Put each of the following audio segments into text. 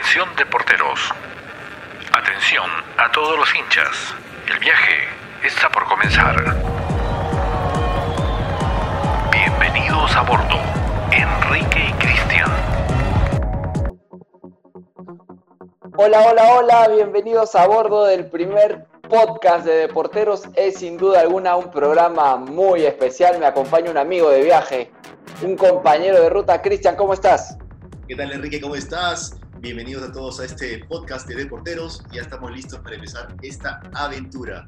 Atención de porteros. Atención a todos los hinchas. El viaje está por comenzar. Bienvenidos a bordo. Enrique y Cristian. Hola, hola, hola, bienvenidos a bordo del primer podcast de Deporteros. Es sin duda alguna un programa muy especial. Me acompaña un amigo de viaje, un compañero de ruta. Cristian, ¿cómo estás? ¿Qué tal Enrique? ¿Cómo estás? Bienvenidos a todos a este podcast de Deporteros. Ya estamos listos para empezar esta aventura.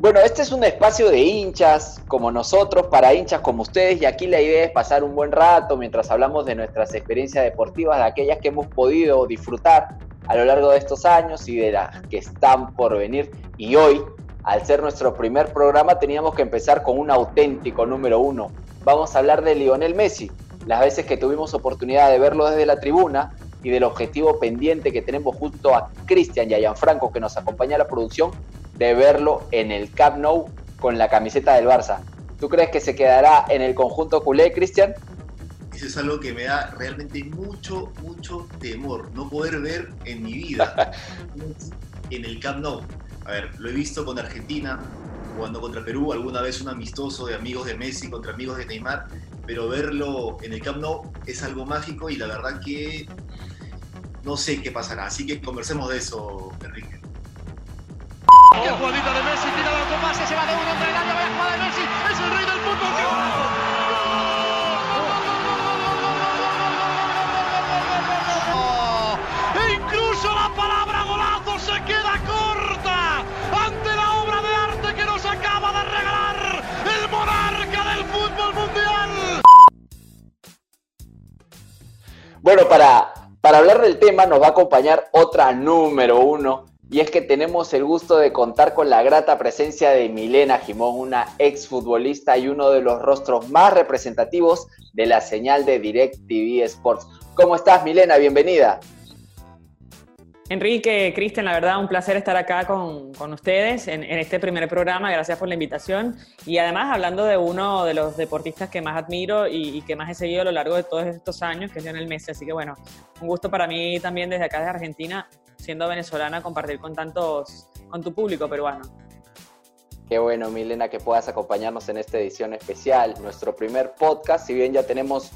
Bueno, este es un espacio de hinchas como nosotros, para hinchas como ustedes, y aquí la idea es pasar un buen rato mientras hablamos de nuestras experiencias deportivas, de aquellas que hemos podido disfrutar a lo largo de estos años y de las que están por venir. Y hoy, al ser nuestro primer programa, teníamos que empezar con un auténtico número uno. Vamos a hablar de Lionel Messi, las veces que tuvimos oportunidad de verlo desde la tribuna y del objetivo pendiente que tenemos junto a Cristian y a Gianfranco, que nos acompaña a la producción, de verlo en el Camp Nou con la camiseta del Barça. ¿Tú crees que se quedará en el conjunto culé, Cristian? Eso es algo que me da realmente mucho, mucho temor, no poder ver en mi vida en el Camp Nou. A ver, lo he visto con Argentina, jugando contra Perú, alguna vez un amistoso de amigos de Messi contra amigos de Neymar, pero verlo en el Camp Nou es algo mágico y la verdad que no sé qué pasará. Así que conversemos de eso, Enrique. ¡Qué jugadita de Messi! Tira se va de uno entre el área, vaya de Messi, es el rey del fútbol. ¡Qué! E incluso la palabra golazo se queda corta ante la obra de arte que nos acaba de regalar el monarca del fútbol mundial. Bueno, para, para hablar del tema nos va a acompañar otra número uno y es que tenemos el gusto de contar con la grata presencia de Milena Jimón, una exfutbolista y uno de los rostros más representativos de la señal de DirecTV Sports. ¿Cómo estás, Milena? Bienvenida. Enrique, Cristian, la verdad, un placer estar acá con, con ustedes en, este primer programa. Gracias por la invitación. Y además, hablando de uno de los deportistas que más admiro y, y, que más he seguido a lo largo de todos estos años, que es Lionel Messi. Así que, bueno, un gusto para mí también desde acá, de Argentina, siendo venezolana, compartir con tantos, con tu público peruano. Qué bueno, Milena, que puedas acompañarnos en esta edición especial, nuestro primer podcast. Si bien ya tenemos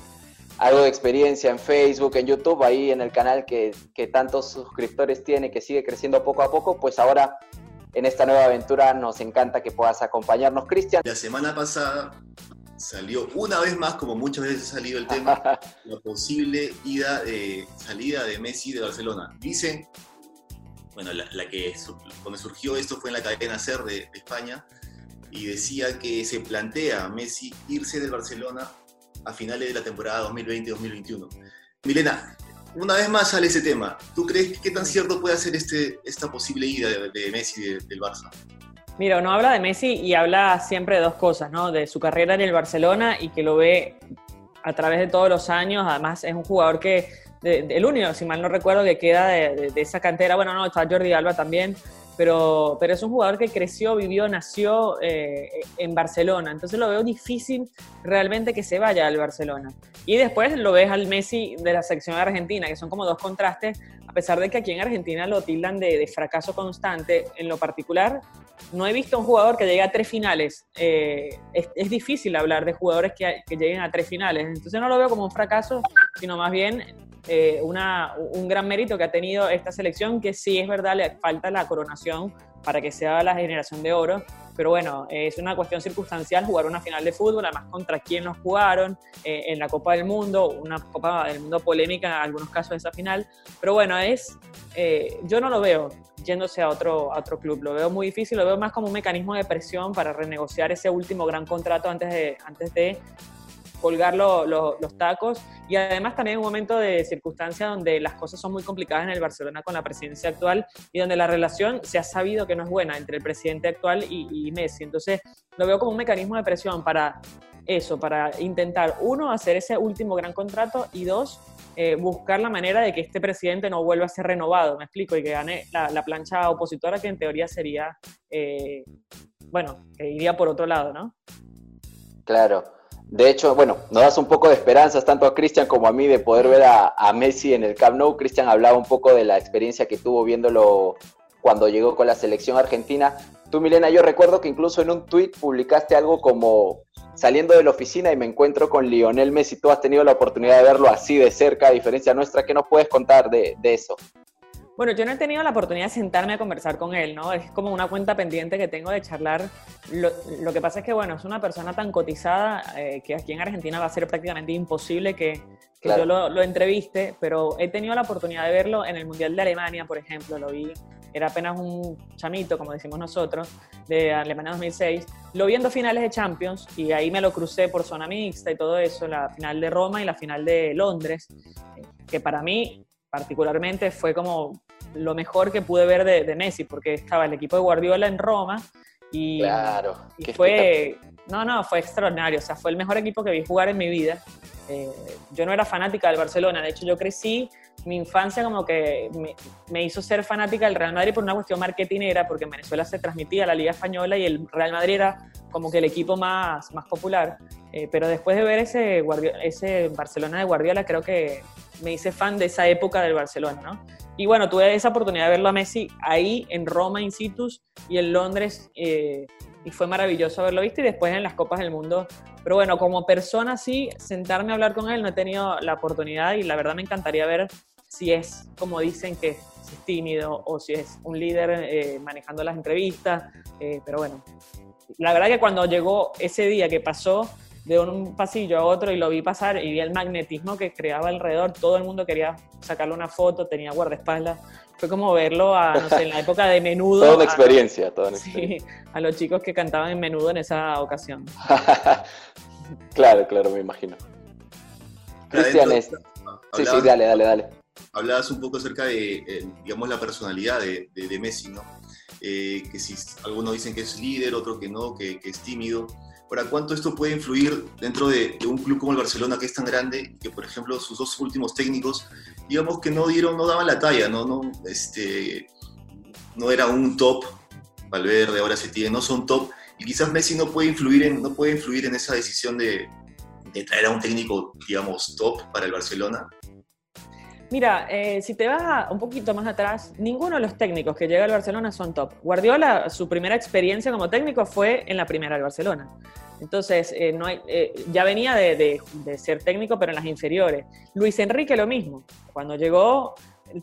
algo de experiencia en Facebook, en YouTube, ahí en el canal que, que, tantos suscriptores tiene, que sigue creciendo poco a poco, pues ahora en esta nueva aventura nos encanta que puedas acompañarnos, Cristian. La semana pasada salió una vez más, como muchas veces ha salido el tema, la posible ida de, salida de Messi de Barcelona. Dicen, bueno, la, la que cuando surgió esto fue en la cadena SER de, de España, y decía que se plantea Messi irse del Barcelona a finales de la temporada 2020-2021. Milena, una vez más sale ese tema. ¿Tú crees que tan cierto puede ser este, esta posible ida de, de Messi de, del Barça? Mira, uno habla de Messi y habla siempre de dos cosas, ¿no? De su carrera en el Barcelona y que lo ve a través de todos los años. Además, es un jugador que, de, el único, si mal no recuerdo, que queda de, de, esa cantera. Bueno, no, está Jordi Alba también, pero, pero es un jugador que creció, vivió, nació eh, en Barcelona. Entonces lo veo difícil realmente que se vaya al Barcelona. Y después lo ves al Messi de la sección argentina, que son como dos contrastes, a pesar de que aquí en Argentina lo tildan de, de fracaso constante. En lo particular, no he visto un jugador que llegue a tres finales. Eh, es, es, difícil hablar de jugadores que, que, lleguen a tres finales. Entonces no lo veo como un fracaso, sino más bien eh, un gran mérito que ha tenido esta selección, que sí es verdad, le falta la coronación para que sea la generación de oro. Pero bueno, es una cuestión circunstancial jugar una final de fútbol, además contra quién nos jugaron eh, en la Copa del Mundo, una Copa del Mundo polémica en algunos casos esa final. Pero bueno, es, eh, yo no lo veo yéndose a otro, a otro club, lo veo muy difícil, lo veo más como un mecanismo de presión para renegociar ese último gran contrato antes de, antes de colgar lo, lo, los tacos y además también un momento de circunstancia donde las cosas son muy complicadas en el Barcelona con la presidencia actual y donde la relación se ha sabido que no es buena entre el presidente actual y, y Messi. Entonces lo veo como un mecanismo de presión para eso, para intentar, uno, hacer ese último gran contrato y dos, eh, buscar la manera de que este presidente no vuelva a ser renovado, me explico, y que gane la, la plancha opositora que en teoría sería, eh, bueno, que iría por otro lado, ¿no? Claro. De hecho, bueno, nos das un poco de esperanzas tanto a Cristian como a mí de poder ver a, Messi en el Camp Nou. Cristian hablaba un poco de la experiencia que tuvo viéndolo cuando llegó con la selección argentina. Tú, Milena, yo recuerdo que incluso en un tuit publicaste algo como saliendo de la oficina y me encuentro con Lionel Messi. Tú has tenido la oportunidad de verlo así de cerca, a diferencia nuestra. ¿Qué nos puedes contar de, de eso? Bueno, yo no he tenido la oportunidad de sentarme a conversar con él, ¿no? Es como una cuenta pendiente que tengo de charlar. Lo, lo que pasa es que, bueno, es una persona tan cotizada eh, que aquí en Argentina va a ser prácticamente imposible que, que claro. yo lo, lo, entreviste, pero he tenido la oportunidad de verlo en el Mundial de Alemania, por ejemplo, lo vi, era apenas un chamito, como decimos nosotros, de Alemania 2006. Lo vi en dos finales de Champions y ahí me lo crucé por zona mixta y todo eso, la final de Roma y la final de Londres, que para mí particularmente fue como lo mejor que pude ver de, de, Messi, porque estaba el equipo de Guardiola en Roma y, claro, y fue, no, no, fue extraordinario, o sea, fue el mejor equipo que vi jugar en mi vida. Eh, yo no era fanática del Barcelona, de hecho yo crecí, mi infancia como que me, me, hizo ser fanática del Real Madrid por una cuestión marketinera, porque en Venezuela se transmitía la Liga Española y el Real Madrid era como que el equipo más, más popular. Eh, pero después de ver ese, ese Barcelona de Guardiola, creo que me hice fan de esa época del Barcelona, ¿no? Y bueno, tuve esa oportunidad de verlo a Messi ahí en Roma, in situ, y en Londres, eh, y fue maravilloso haberlo visto, y después en las Copas del Mundo. Pero bueno, como persona sí, sentarme a hablar con él no he tenido la oportunidad, y la verdad me encantaría ver si es como dicen que si es tímido o si es un líder eh, manejando las entrevistas, eh, pero bueno, la verdad que cuando llegó ese día que pasó, de un pasillo a otro y lo vi pasar y vi el magnetismo que creaba alrededor. Todo el mundo quería sacarle una foto, tenía guardaespaldas. Fue como verlo a, no sé, en la época de menudo. toda una experiencia, a, toda una experiencia. Sí, a los chicos que cantaban en menudo en esa ocasión. claro, claro, me imagino. Cristian, es... sí, sí, dale, dale, dale. Hablabas un poco acerca de, eh, digamos, la personalidad de, de, de Messi, ¿no? Eh, que si algunos dicen que es líder, otros que no, que, que es tímido. Ahora, ¿cuánto esto puede influir dentro de, de, un club como el Barcelona, que es tan grande, que por ejemplo sus dos últimos técnicos, digamos que no dieron, no daban la talla, no, no, este, no era un top, Valverde, ahora se tiene, no son top, y quizás Messi no puede influir en, no puede influir en esa decisión de, de traer a un técnico, digamos, top para el Barcelona. Mira, eh, si te vas un poquito más atrás, ninguno de los técnicos que llega al Barcelona son top. Guardiola, su primera experiencia como técnico fue en la primera del Barcelona. Entonces, eh, eh, ya venía de, ser técnico, pero en las inferiores. Luis Enrique lo mismo. Cuando llegó,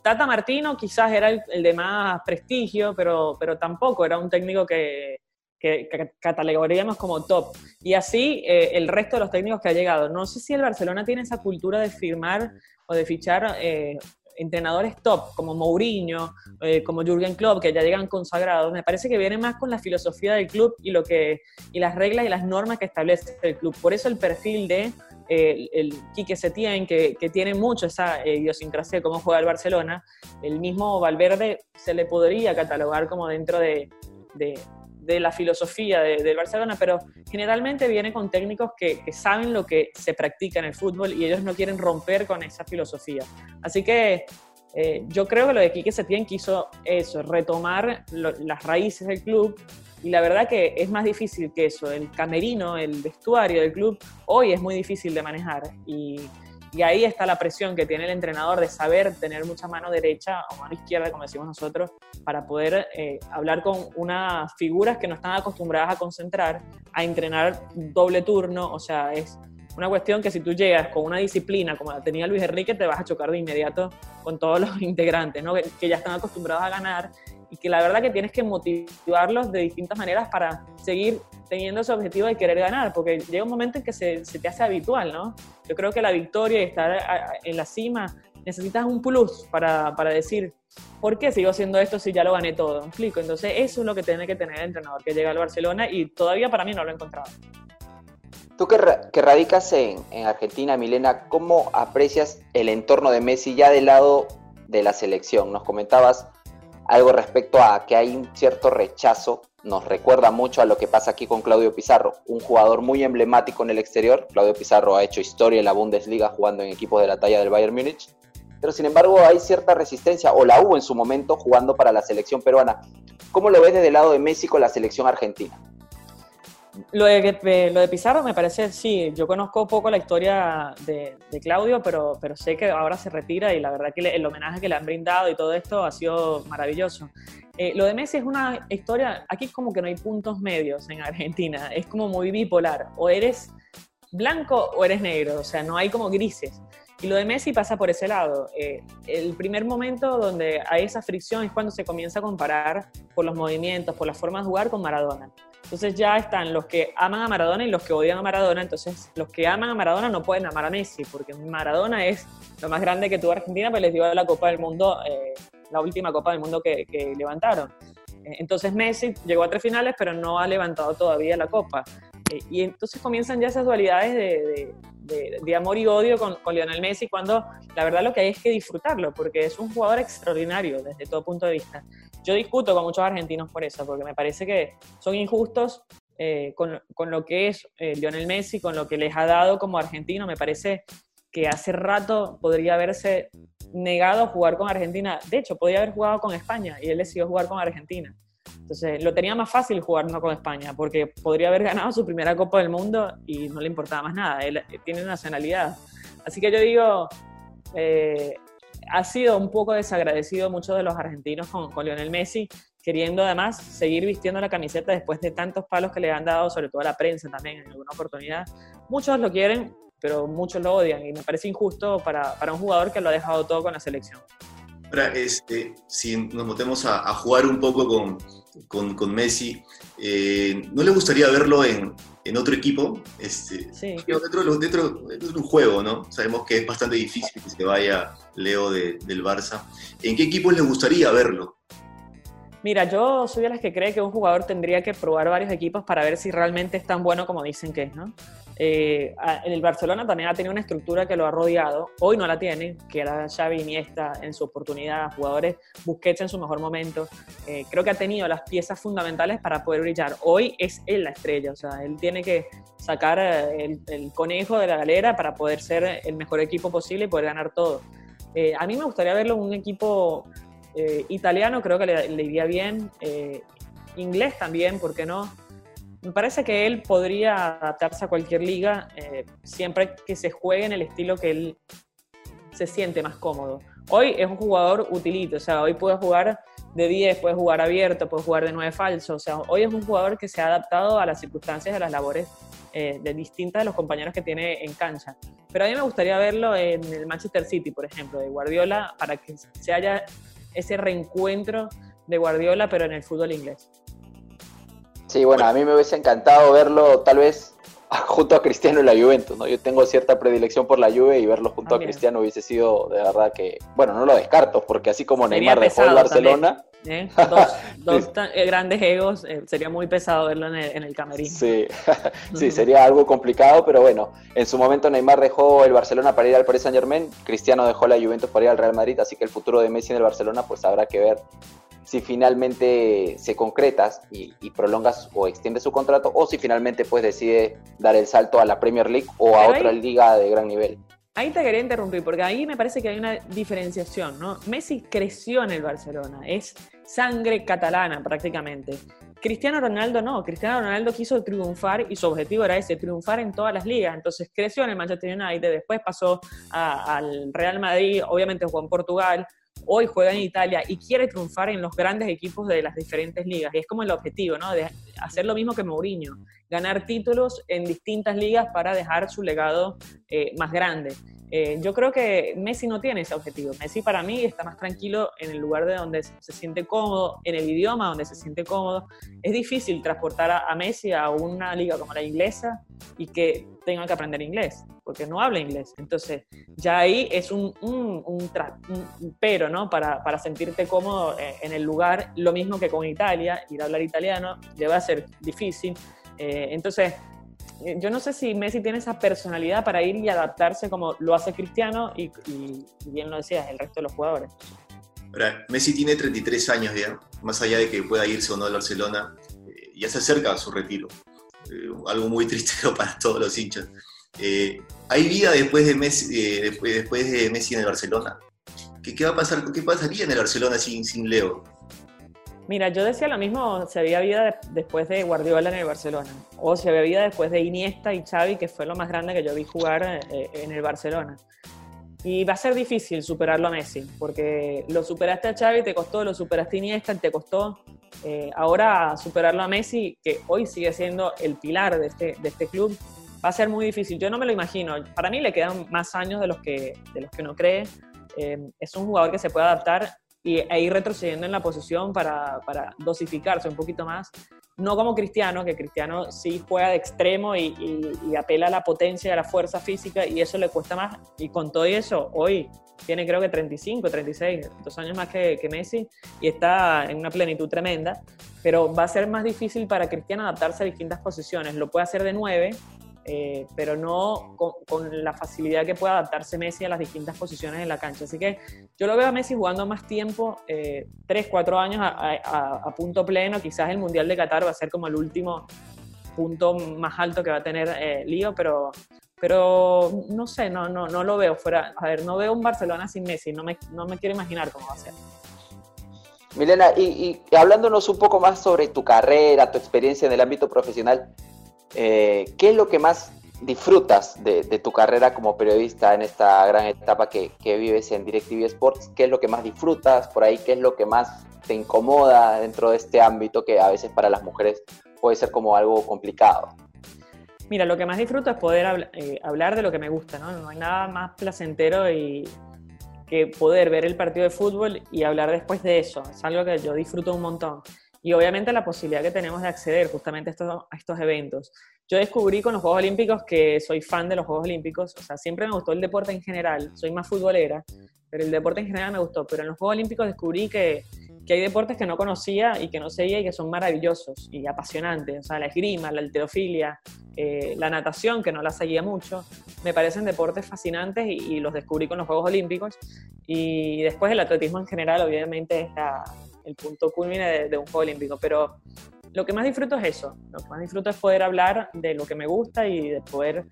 Tata Martino quizás era el, de más prestigio, pero, tampoco era un técnico que, que, que catalogaríamos como top. Y así el resto de los técnicos que ha llegado. No sé si el Barcelona tiene esa cultura de firmar o de fichar eh, entrenadores top, como Mourinho, eh, como Jürgen Klopp, que ya llegan consagrados. Me parece que viene más con la filosofía del club y, lo que, y las reglas y las normas que establece el club. Por eso el perfil de eh, el Quique Setién, que, que, tiene mucho esa eh, idiosincrasia de cómo juega el Barcelona, el mismo Valverde se le podría catalogar como dentro de, de de la filosofía del de Barcelona, pero generalmente viene con técnicos que, saben lo que se practica en el fútbol y ellos no quieren romper con esa filosofía. Así que eh, yo creo que lo de Quique Setién quiso eso, retomar las raíces del club y la verdad que es más difícil que eso, el camerino, el vestuario del club, hoy es muy difícil de manejar y y ahí está la presión que tiene el entrenador de saber tener mucha mano derecha o mano izquierda, como decimos nosotros, para poder eh, hablar con unas figuras que no están acostumbradas a concentrar, a entrenar doble turno. O sea, es una cuestión que si tú llegas con una disciplina como la tenía Luis Enrique, te vas a chocar de inmediato con todos los integrantes, ¿no? que, que ya están acostumbrados a ganar y que la verdad que tienes que motivarlos de distintas maneras para seguir teniendo ese objetivo de querer ganar, porque llega un momento en que se, te hace habitual, ¿no? Yo creo que la victoria y estar en la cima necesitas un plus para, para decir, ¿por qué sigo haciendo esto si ya lo gané todo? ¿Me explico? Entonces eso es lo que tiene que tener el entrenador que llega al Barcelona y todavía para mí no lo he encontrado. Tú que, radicas en Argentina, Milena, ¿cómo aprecias el entorno de Messi ya del lado de la selección? Nos comentabas algo respecto a que hay un cierto rechazo, nos recuerda mucho a lo que pasa aquí con Claudio Pizarro, un jugador muy emblemático en el exterior. Claudio Pizarro ha hecho historia en la Bundesliga jugando en equipos de la talla del Bayern Múnich, pero sin embargo hay cierta resistencia, o la hubo en su momento jugando para la selección peruana. ¿Cómo lo ves desde el lado de Messi con la selección argentina? Lo de, lo de Pizarro me parece, sí, yo conozco poco la historia de, Claudio, pero, pero sé que ahora se retira y la verdad que el homenaje que le han brindado y todo esto ha sido maravilloso. Eh, lo de Messi es una historia, aquí como que no hay puntos medios en Argentina, es como muy bipolar, o eres blanco o eres negro, o sea, no hay como grises. Y lo de Messi pasa por ese lado. Eh, el primer momento donde hay esa fricción es cuando se comienza a comparar por los movimientos, por la forma de jugar con Maradona. Entonces ya están los que aman a Maradona y los que odian a Maradona. Entonces los que aman a Maradona no pueden amar a Messi, porque Maradona es lo más grande que tuvo Argentina, pues les dio la Copa del Mundo, eh, la última Copa del Mundo que, levantaron. Eh, entonces Messi llegó a tres finales, pero no ha levantado todavía la Copa. y entonces comienzan ya esas dualidades de, de, amor y odio con, con, Lionel Messi, cuando la verdad lo que hay es que disfrutarlo, porque es un jugador extraordinario desde todo punto de vista. Yo discuto con muchos argentinos por eso, porque me parece que son injustos eh, con, con, lo que es eh, Lionel Messi, con lo que les ha dado como argentino. Me parece que hace rato podría haberse negado a jugar con Argentina. De hecho, podría haber jugado con España y él decidió jugar con Argentina. Entonces, lo tenía más fácil jugar no con España, porque podría haber ganado su primera Copa del Mundo y no le importaba más nada. Él eh, tiene nacionalidad. Así que yo digo, eh, ha sido un poco desagradecido muchos de los argentinos con, Lionel Messi, queriendo además seguir vistiendo la camiseta después de tantos palos que le han dado, sobre todo a la prensa también en alguna oportunidad. Muchos lo quieren, pero muchos lo odian y me parece injusto para, para un jugador que lo ha dejado todo con la selección. Ahora, este, si nos metemos a, jugar un poco con, con, con Messi, eh, ¿no le gustaría verlo en, en otro equipo? Este, sí. dentro, dentro, de un juego, ¿no? Sabemos que es bastante difícil que se vaya Leo de, del Barça. ¿En qué equipo le gustaría verlo? Mira, yo soy de las que cree que un jugador tendría que probar varios equipos para ver si realmente es tan bueno como dicen que es, ¿no? Eh, el Barcelona también ha tenido una estructura que lo ha rodeado. Hoy no la tiene, que era Xavi Iniesta en su oportunidad, jugadores Busquets en su mejor momento. Eh, creo que ha tenido las piezas fundamentales para poder brillar. Hoy es él la estrella, o sea, él tiene que sacar eh, el, conejo de la galera para poder ser el mejor equipo posible y poder ganar todo. a mí me gustaría verlo en un equipo italiano, creo que le, le iría bien. inglés también, ¿por qué no? Me parece que él podría adaptarse a cualquier liga eh, siempre que se juegue en el estilo que él se siente más cómodo. Hoy es un jugador utilito, o sea, hoy puede jugar de 10, puede jugar abierto, puede jugar de 9 falso, o sea, hoy es un jugador que se ha adaptado a las circunstancias de las labores eh, de distintas de los compañeros que tiene en cancha. Pero a mí me gustaría verlo en el Manchester City, por ejemplo, de Guardiola, para que se haya ese reencuentro de Guardiola, pero en el fútbol inglés. Sí, bueno, a mí me hubiese encantado verlo tal vez junto a Cristiano en la Juventus, ¿no? Yo tengo cierta predilección por la Juve y verlo junto a Cristiano hubiese sido de verdad que, bueno, no lo descarto, porque así como Neymar dejó el Barcelona... ¿eh? Dos, eh, grandes egos, eh, sería muy pesado verlo en el, en camerino. Sí, sí, sería algo complicado, pero bueno, en su momento Neymar dejó el Barcelona para ir al Paris Saint Germain, Cristiano dejó la Juventus para ir al Real Madrid, así que el futuro de Messi en el Barcelona pues habrá que ver si finalmente se concretas y, prolongas o extiendes su contrato o si finalmente pues decide dar el salto a la Premier League o a otra liga de gran nivel. Ahí te quería interrumpir porque ahí me parece que hay una diferenciación, ¿no? Messi creció en el Barcelona, es sangre catalana prácticamente. Cristiano Ronaldo no, Cristiano Ronaldo quiso triunfar y su objetivo era ese, triunfar en todas las ligas. Entonces creció en el Manchester United, después pasó al Real Madrid, obviamente jugó en Portugal, hoy juega en Italia y quiere triunfar en los grandes equipos de las diferentes ligas. Y es como el objetivo, ¿no? De hacer lo mismo que Mourinho, ganar títulos en distintas ligas para dejar su legado eh, más grande. Eh, yo creo que Messi no tiene ese objetivo. Messi para mí está más tranquilo en el lugar de donde se siente cómodo, en el idioma donde se siente cómodo. Es difícil transportar a, Messi a una liga como la inglesa y que tenga que aprender inglés, porque no habla inglés. Entonces, ya ahí es un, un, un, pero, ¿no? Para, para, sentirte cómodo eh, en el lugar, lo mismo que con Italia, ir a hablar italiano, le va a ser difícil. Eh, entonces, eh, yo no sé si Messi tiene esa personalidad para ir y adaptarse como lo hace Cristiano y, bien lo decías, el resto de los jugadores. Messi tiene 33 años ya, más allá de que pueda irse o no al Barcelona, eh, ya se acerca a su retiro. Algo muy triste para todos los hinchas. ¿Hay vida después de, Messi, después, de Messi en el Barcelona? ¿Qué, ¿Qué, va a pasar? ¿Qué pasaría en el Barcelona sin Leo? Mira, yo decía lo mismo si había vida después de Guardiola en el Barcelona, o si había vida después de Iniesta y Xavi, que fue lo más grande que yo vi jugar eh, en el Barcelona. Y va a ser difícil superarlo a Messi, porque lo superaste a Xavi, te costó, lo superaste a Iniesta, te costó. Eh, ahora superarlo a Messi, que hoy sigue siendo el pilar de este, de este club, va a ser muy difícil. Yo no me lo imagino. Para mí le quedan más años de los que, de los que uno cree. Eh, es un jugador que se puede adaptar y, e ir retrocediendo en la posición para, para, dosificarse un poquito más. No como Cristiano, que Cristiano sí juega de extremo y, y, apela a la potencia y a la fuerza física y eso le cuesta más. Y con todo eso, hoy tiene creo que 35, 36, dos años más que, que Messi y está en una plenitud tremenda. Pero va a ser más difícil para Cristiano adaptarse a distintas posiciones. Lo puede hacer de 9, eh, pero no con, la facilidad que puede adaptarse Messi a las distintas posiciones en la cancha. Así que yo lo veo a Messi jugando más tiempo, eh, 3, 4 años a, punto pleno. Quizás el Mundial de Qatar va a ser como el último punto más alto que va a tener eh, Lío, pero, pero no sé, no, no, no lo veo fuera. A ver, no veo un Barcelona sin Messi, no me, no me quiero imaginar cómo va a ser. Milena, y, y hablándonos un poco más sobre tu carrera, tu experiencia en el ámbito profesional, eh, ¿Qué es lo que más disfrutas de, tu carrera como periodista en esta gran etapa que, vives en DirecTV Sports? ¿Qué es lo que más disfrutas por ahí? ¿Qué es lo que más te incomoda dentro de este ámbito que a veces para las mujeres puede ser como algo complicado? Mira, lo que más disfruto es poder eh, hablar de lo que me gusta, ¿no? No hay nada más placentero y que poder ver el partido de fútbol y hablar después de eso. Es algo que yo disfruto un montón y obviamente la posibilidad que tenemos de acceder justamente a estos, a estos eventos. Yo descubrí con los Juegos Olímpicos que soy fan de los Juegos Olímpicos, o sea, siempre me gustó el deporte en general, soy más futbolera, pero el deporte en general me gustó, pero en los Juegos Olímpicos descubrí que, que hay deportes que no conocía y que no seguía y que son maravillosos y apasionantes, o sea, la esgrima, la alterofilia, eh, la natación, que no la seguía mucho, me parecen deportes fascinantes y, y, los descubrí con los Juegos Olímpicos. Y después el atletismo en general, obviamente, es la, el punto culmine de, un juego olímpico, pero lo que más disfruto es eso, lo que más disfruto es poder hablar de lo que me gusta y de poder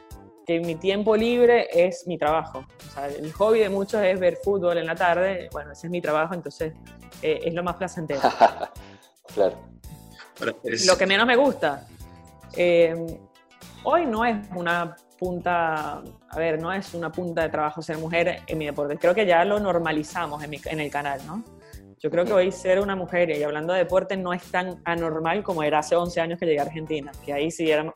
que mi tiempo libre es mi trabajo. O sea, el hobby de muchos es ver fútbol en la tarde, bueno, ese es mi trabajo, entonces eh, es lo más placentero. claro. Lo que menos me gusta, eh, hoy no es una punta, a ver, no es una punta de trabajo ser mujer en mi deporte, creo que ya lo normalizamos en, mi, en el canal, ¿no? Yo creo que hoy ser una mujer, y hablando de deporte, no es tan anormal como era hace 11 años que llegué a Argentina, que ahí sí era un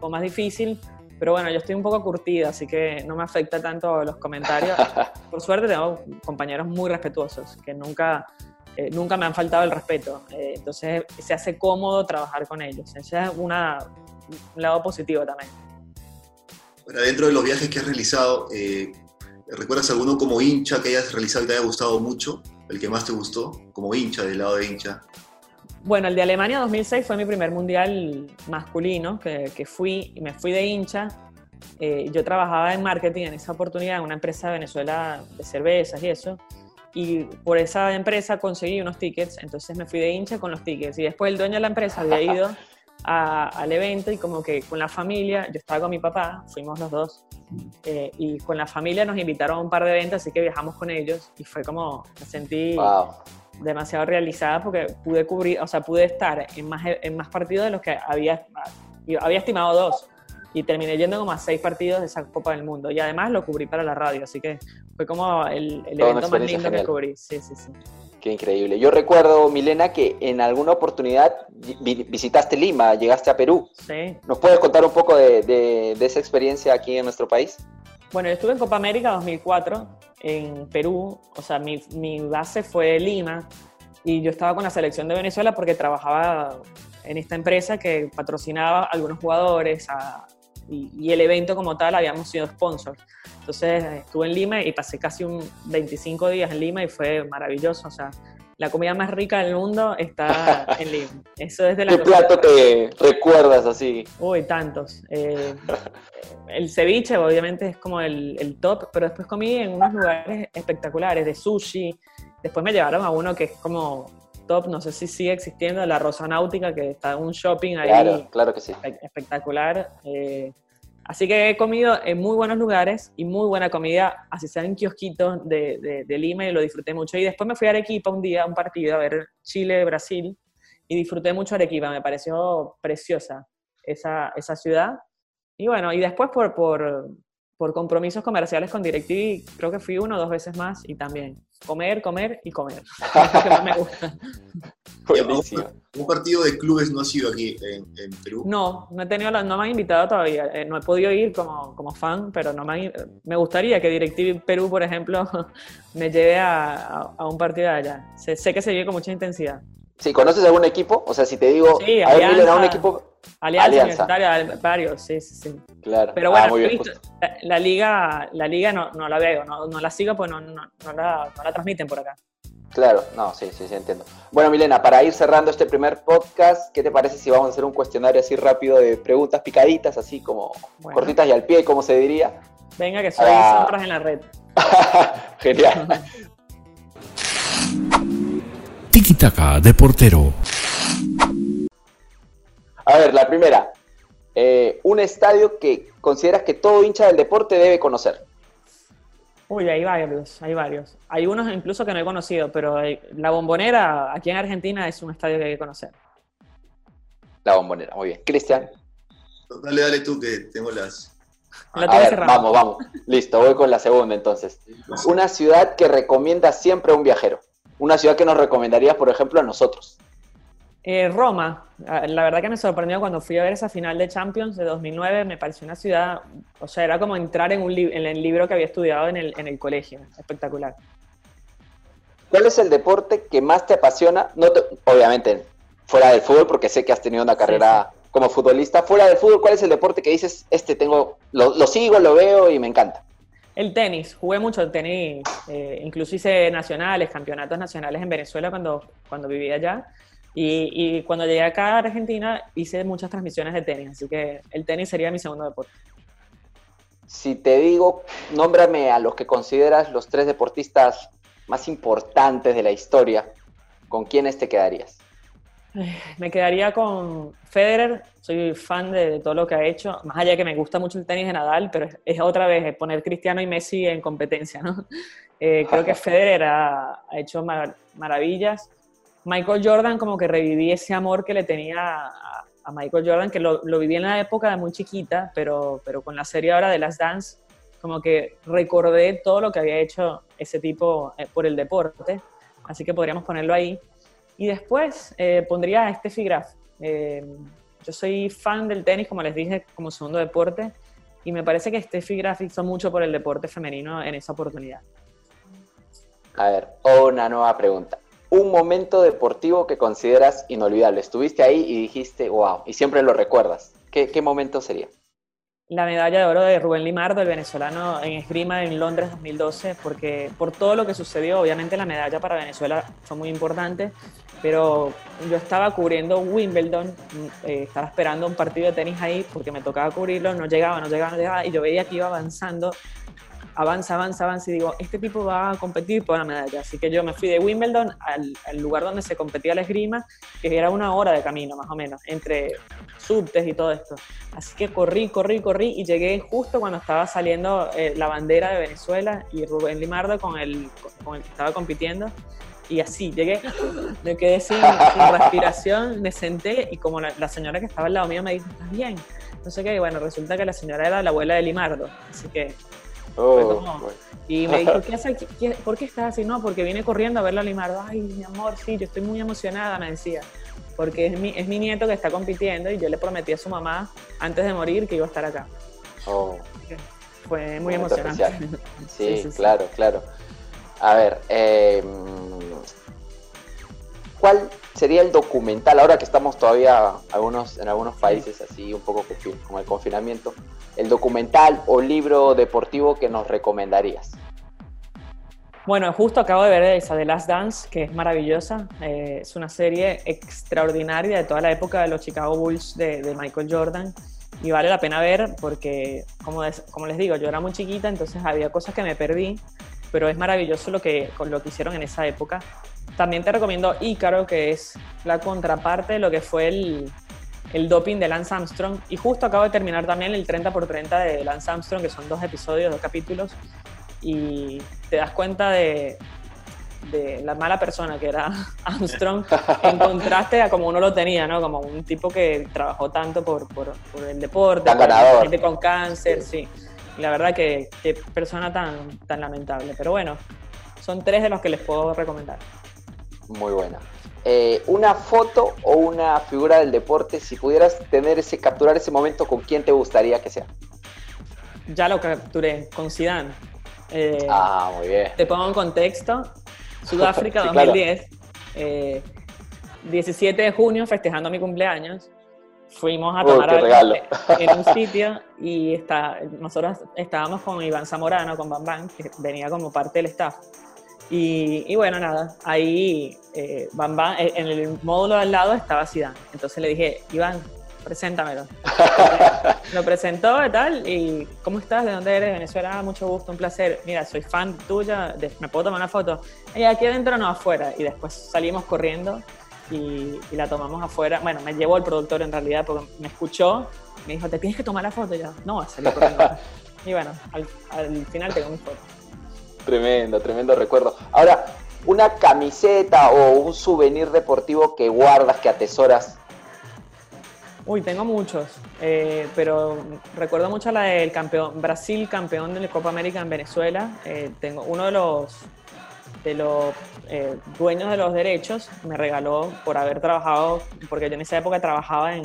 poco más difícil, pero bueno, yo estoy un poco curtida, así que no me afecta tanto los comentarios. Por suerte tengo compañeros muy respetuosos, que nunca, eh, nunca me han faltado el respeto, eh, entonces se hace cómodo trabajar con ellos. Ese es una, un lado positivo también. Bueno, dentro de los viajes que has realizado, eh, ¿recuerdas alguno como hincha que hayas realizado y te haya gustado mucho? El que más te gustó como hincha, del lado de hincha? Bueno, el de Alemania 2006 fue mi primer mundial masculino que, que fui y me fui de hincha. Eh, yo trabajaba en marketing en esa oportunidad en una empresa de Venezuela de cervezas y eso. Y por esa empresa conseguí unos tickets, entonces me fui de hincha con los tickets. Y después el dueño de la empresa había ido al evento y como que con la familia, yo estaba con mi papá, fuimos los dos, eh, y con la familia nos invitaron a un par de eventos, así que viajamos con ellos y fue como, me sentí demasiado realizada porque pude cubrir, o sea, pude estar en más, en más partidos de los que había, había estimado dos y terminé yendo como a seis partidos de esa Copa del Mundo y además lo cubrí para la radio, así que fue como el, el evento más lindo que cubrí. Sí, sí, sí. Qué increíble. Yo recuerdo, Milena, que en alguna oportunidad visitaste Lima, llegaste a Perú. Sí. ¿Nos puedes contar un poco de, esa experiencia aquí en nuestro país? Bueno, yo estuve en Copa América 2004 en Perú, o sea, mi, base fue Lima y yo estaba con la selección de Venezuela porque trabajaba en esta empresa que patrocinaba a algunos jugadores y, y, el evento como tal habíamos sido sponsors. Entonces estuve en Lima y pasé casi un 25 días en Lima y fue maravilloso. O sea, la comida más rica del mundo está en Lima. Eso es de la ¿Qué plato te recuerdas así? Uy, tantos. Eh, el ceviche obviamente es como el, el, top, pero después comí en unos lugares espectaculares de sushi. Después me llevaron a uno que es como top, no sé si sigue existiendo, la Rosa Náutica, que está en un shopping ahí. Claro, claro que sí. Espectacular. Eh, Así que he comido en muy buenos lugares y muy buena comida, así sea en kiosquitos de, de, Lima y lo disfruté mucho. Y después me fui a Arequipa un día, un partido, a ver Chile-Brasil y disfruté mucho Arequipa, me pareció preciosa esa, esa ciudad. Y bueno, y después por, por, por compromisos comerciales con DirecTV, creo que fui uno o dos veces más y también comer, comer y comer. Es lo que más me gusta. ¿Un partido de clubes no ha sido aquí en, Perú? No, no he tenido no me han invitado todavía. Eh, no he podido ir como, como fan, pero no me, me gustaría que DirecTV Perú, por ejemplo, me lleve a, a, un partido de allá. Sé, sé, que se vive con mucha intensidad. Sí, ¿conoces algún equipo? O sea, si te digo, sí, a ver, un equipo Alianza, Alianza. varios, sí, sí, sí. Claro. Pero bueno, ah, la, liga, la liga no, no la veo, no, no, la sigo, pues no, no, no, la, no la transmiten por acá. Claro, no, sí, sí, sí, entiendo. Bueno, Milena, para ir cerrando este primer podcast, ¿qué te parece si vamos a hacer un cuestionario así rápido de preguntas picaditas, así como cortitas y al pie, como se diría? Venga, que soy ah. en la red. Genial. Tiki Taka de portero. A ver, la primera. Eh, un estadio que consideras que todo hincha del deporte debe conocer. Uy, hay varios, hay varios. Hay unos incluso que no he conocido, pero la Bombonera aquí en Argentina es un estadio que hay que conocer. La Bombonera, muy bien. Cristian. Dale, dale tú que tengo las... a ver, vamos, vamos. Listo, voy con la segunda entonces. Una ciudad que recomienda siempre a un viajero. Una ciudad que nos recomendarías, por ejemplo, a nosotros. Eh, Roma, ah, la verdad que me sorprendió cuando fui a ver esa final de Champions de 2009, me pareció una ciudad, o sea, era como entrar en, un en el libro que había estudiado en el, en el colegio, espectacular. ¿Cuál es el deporte que más te apasiona? No obviamente, fuera del fútbol, porque sé que has tenido una carrera como futbolista, fuera del fútbol, ¿cuál es el deporte que dices, este tengo, lo, sigo, lo veo y me encanta? El tenis, jugué mucho el tenis, eh, incluso hice nacionales, campeonatos nacionales en Venezuela cuando, cuando vivía allá. Y, cuando llegué acá a Argentina hice muchas transmisiones de tenis, así que el tenis sería mi segundo deporte. Si te digo, nómbrame a los que consideras los tres deportistas más importantes de la historia, ¿con quiénes te quedarías? Me quedaría con Federer, soy fan de, todo lo que ha hecho, más allá de que me gusta mucho el tenis de Nadal, pero es, otra vez poner Cristiano y Messi en competencia, ¿no? Eh, creo que Federer ha, hecho maravillas. Michael Jordan como que reviví ese amor que le tenía a, Michael Jordan, que lo, viví en la época de muy chiquita, pero, pero con la serie ahora de Las Dance, como que recordé todo lo que había hecho ese tipo eh, por el deporte, así que podríamos ponerlo ahí. Y después eh, pondría a Steffi Graf. Eh, yo soy fan del tenis, como les dije, como segundo deporte, y me parece que Steffi Graf hizo mucho por el deporte femenino en esa oportunidad. A ver, una nueva pregunta un momento deportivo que consideras inolvidable. Estuviste ahí y dijiste, wow, y siempre lo recuerdas. ¿Qué, momento sería? La medalla de oro de Rubén Limardo, el venezolano en esgrima en Londres 2012, porque por todo lo que sucedió, obviamente la medalla para Venezuela fue muy importante, pero yo estaba cubriendo Wimbledon, eh, estaba esperando un partido de tenis ahí porque me tocaba cubrirlo, no llegaba, no llegaba, no llegaba, y yo veía que iba avanzando avanza, avanza, avanza y digo, este tipo va a competir por la medalla. Así que yo me fui de Wimbledon al, lugar donde se competía la esgrima, que era una hora de camino más o menos, entre subtes y todo esto. Así que corrí, corrí, corrí y llegué justo cuando estaba saliendo eh, la bandera de Venezuela y Rubén Limardo con el, con el que estaba compitiendo. Y así, llegué, me quedé sin, respiración, me senté y como la, señora que estaba al lado mío me dijo, ¿estás bien? No sé qué, y bueno, resulta que la señora era la abuela de Limardo, así que Oh, y me dijo, ¿por qué estás así? No, porque viene corriendo a ver a Limardo. Ay, mi amor, sí, yo estoy muy emocionada, me decía. Porque es mi, es mi nieto que está compitiendo y yo le prometí a su mamá antes de morir que iba a estar acá. Oh. Fue muy emocionante. Sí, claro, claro. A ver, eh, ¿cuál sería el documental, ahora que estamos todavía algunos, en algunos países así un poco con el confinamiento, el documental o libro deportivo que nos recomendarías? Bueno, justo acabo de ver esa de Last Dance, que es maravillosa. Eh, es una serie extraordinaria de toda la época de los Chicago Bulls de, Michael Jordan. Y vale la pena ver porque, como, como les digo, yo era muy chiquita, entonces había cosas que me perdí, pero es maravilloso lo que, lo que hicieron en esa época. También te recomiendo Ícaro, que es la contraparte de lo que fue el, el doping de Lance Armstrong. Y justo acabo de terminar también el 30 por 30 de Lance Armstrong, que son dos episodios, dos capítulos. Y te das cuenta de, de la mala persona que era Armstrong en contraste a como uno lo tenía, ¿no? Como un tipo que trabajó tanto por, por, el deporte, por la gente con cáncer, sí. la verdad que, que, persona tan, tan lamentable. Pero bueno, son tres de los que les puedo recomendar. Muy buena. Eh, una foto o una figura del deporte, si pudieras tener ese, capturar ese momento, ¿con quién te gustaría que sea? Ya lo capturé, con Zidane. Eh, ah, muy bien. Te pongo en contexto. Sudáfrica 2010. 17 eh, de junio, festejando mi cumpleaños. Fuimos a tomar algo en un sitio y está, nosotros estábamos con Iván Zamorano, con Bam que venía como parte del staff. Y, bueno, nada, ahí eh, eh, en el módulo al lado estaba Zidane. Entonces le dije, Iván, preséntamelo. Lo presentó y tal, y ¿cómo estás? ¿De dónde eres? Venezuela, ah, mucho gusto, un placer. Mira, soy fan tuya, ¿me puedo tomar una foto? Y aquí adentro no, afuera. Y después salimos corriendo y, la tomamos afuera. Bueno, me llevó el productor en realidad porque me escuchó, me dijo, ¿te tienes que tomar la foto? Y yo, no, salí corriendo. y bueno, al, al final tengo mi foto. Tremendo, tremendo recuerdo. Ahora, una camiseta o un souvenir deportivo que guardas, que atesoras Uy, tengo muchos, eh, pero recuerdo mucho la del campeón, Brasil campeón de la Copa América en Venezuela. Eh, tengo uno de los, de los eh, dueños de los derechos me regaló por haber trabajado, porque yo en esa época trabajaba en,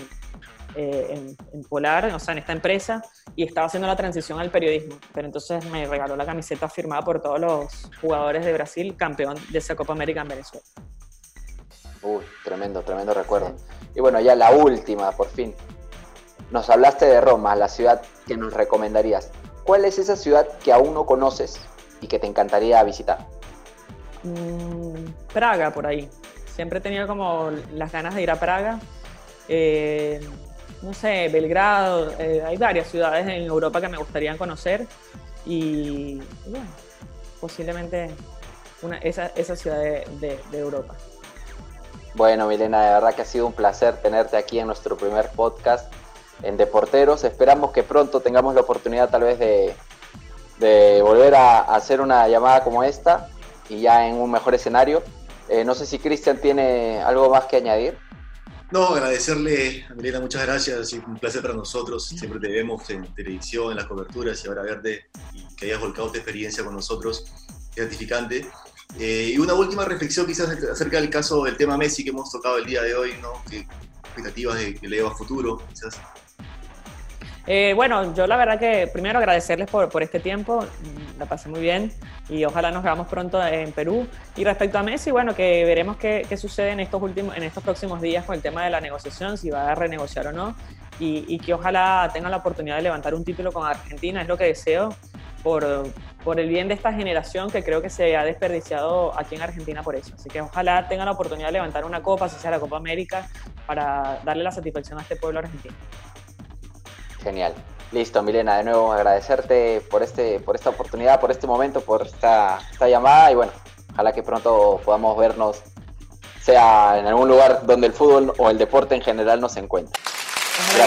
en, Polar, o sea, en esta empresa, y estaba haciendo la transición al periodismo. Pero entonces me regaló la camiseta firmada por todos los jugadores de Brasil, campeón de esa Copa América en Venezuela. Uy, tremendo, tremendo recuerdo. Y bueno, ya la última, por fin. Nos hablaste de Roma, la ciudad que nos recomendarías. ¿Cuál es esa ciudad que aún no conoces y que te encantaría visitar? Mm, Praga, por ahí. Siempre he tenido como las ganas de ir a Praga. Eh, no sé, Belgrado. Eh, hay varias ciudades en Europa que me gustaría conocer. Y, bueno, posiblemente una, esa, ciudad de Europa. Bueno, Milena, de verdad que ha sido un placer tenerte aquí en nuestro primer podcast en Deporteros. Esperamos que pronto tengamos la oportunidad tal vez de, volver a, hacer una llamada como esta y ya en un mejor escenario. Eh, no sé si Cristian tiene algo más que añadir. No, agradecerle a Milena, muchas gracias. un placer para nosotros. Siempre te vemos en televisión, en las coberturas y ahora verte y que hayas volcado tu experiencia con nosotros. Gratificante. Eh, y una última reflexión quizás acerca del caso del tema Messi que hemos tocado el día de hoy, ¿no? ¿Qué expectativas de que le a futuro quizás? Eh, bueno, yo la verdad que primero agradecerles por, por, este tiempo, la pasé muy bien y ojalá nos veamos pronto en Perú. Y respecto a Messi, bueno, que veremos qué, qué sucede en estos, últimos, en estos próximos días con el tema de la negociación, si va a renegociar o no, y, que ojalá tenga la oportunidad de levantar un título con Argentina, es lo que deseo por, por el bien de esta generación que creo que se ha desperdiciado aquí en Argentina por eso. Así que ojalá tenga la oportunidad de levantar una copa, si sea la Copa América, para darle la satisfacción a este pueblo argentino. Genial. Listo, Milena, de nuevo agradecerte por, este, por esta oportunidad, por este momento, por esta, esta llamada y bueno, ojalá que pronto podamos vernos, sea en algún lugar donde el fútbol o el deporte en general nos encuentre. Un.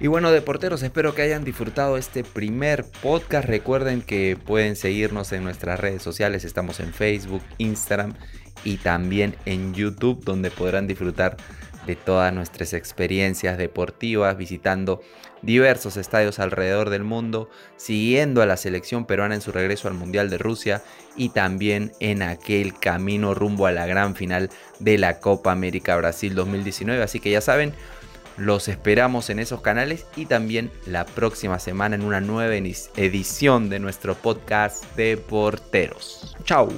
Y bueno, deporteros, espero que hayan disfrutado este primer podcast. Recuerden que pueden seguirnos en nuestras redes sociales. Estamos en Facebook, Instagram y también en YouTube, donde podrán disfrutar de todas nuestras experiencias deportivas, visitando diversos estadios alrededor del mundo, siguiendo a la selección peruana en su regreso al Mundial de Rusia y también en aquel camino rumbo a la gran final de la Copa América Brasil 2019. Así que ya saben, los esperamos en esos canales y también la próxima semana en una nueva edición de nuestro podcast de porteros. Chao.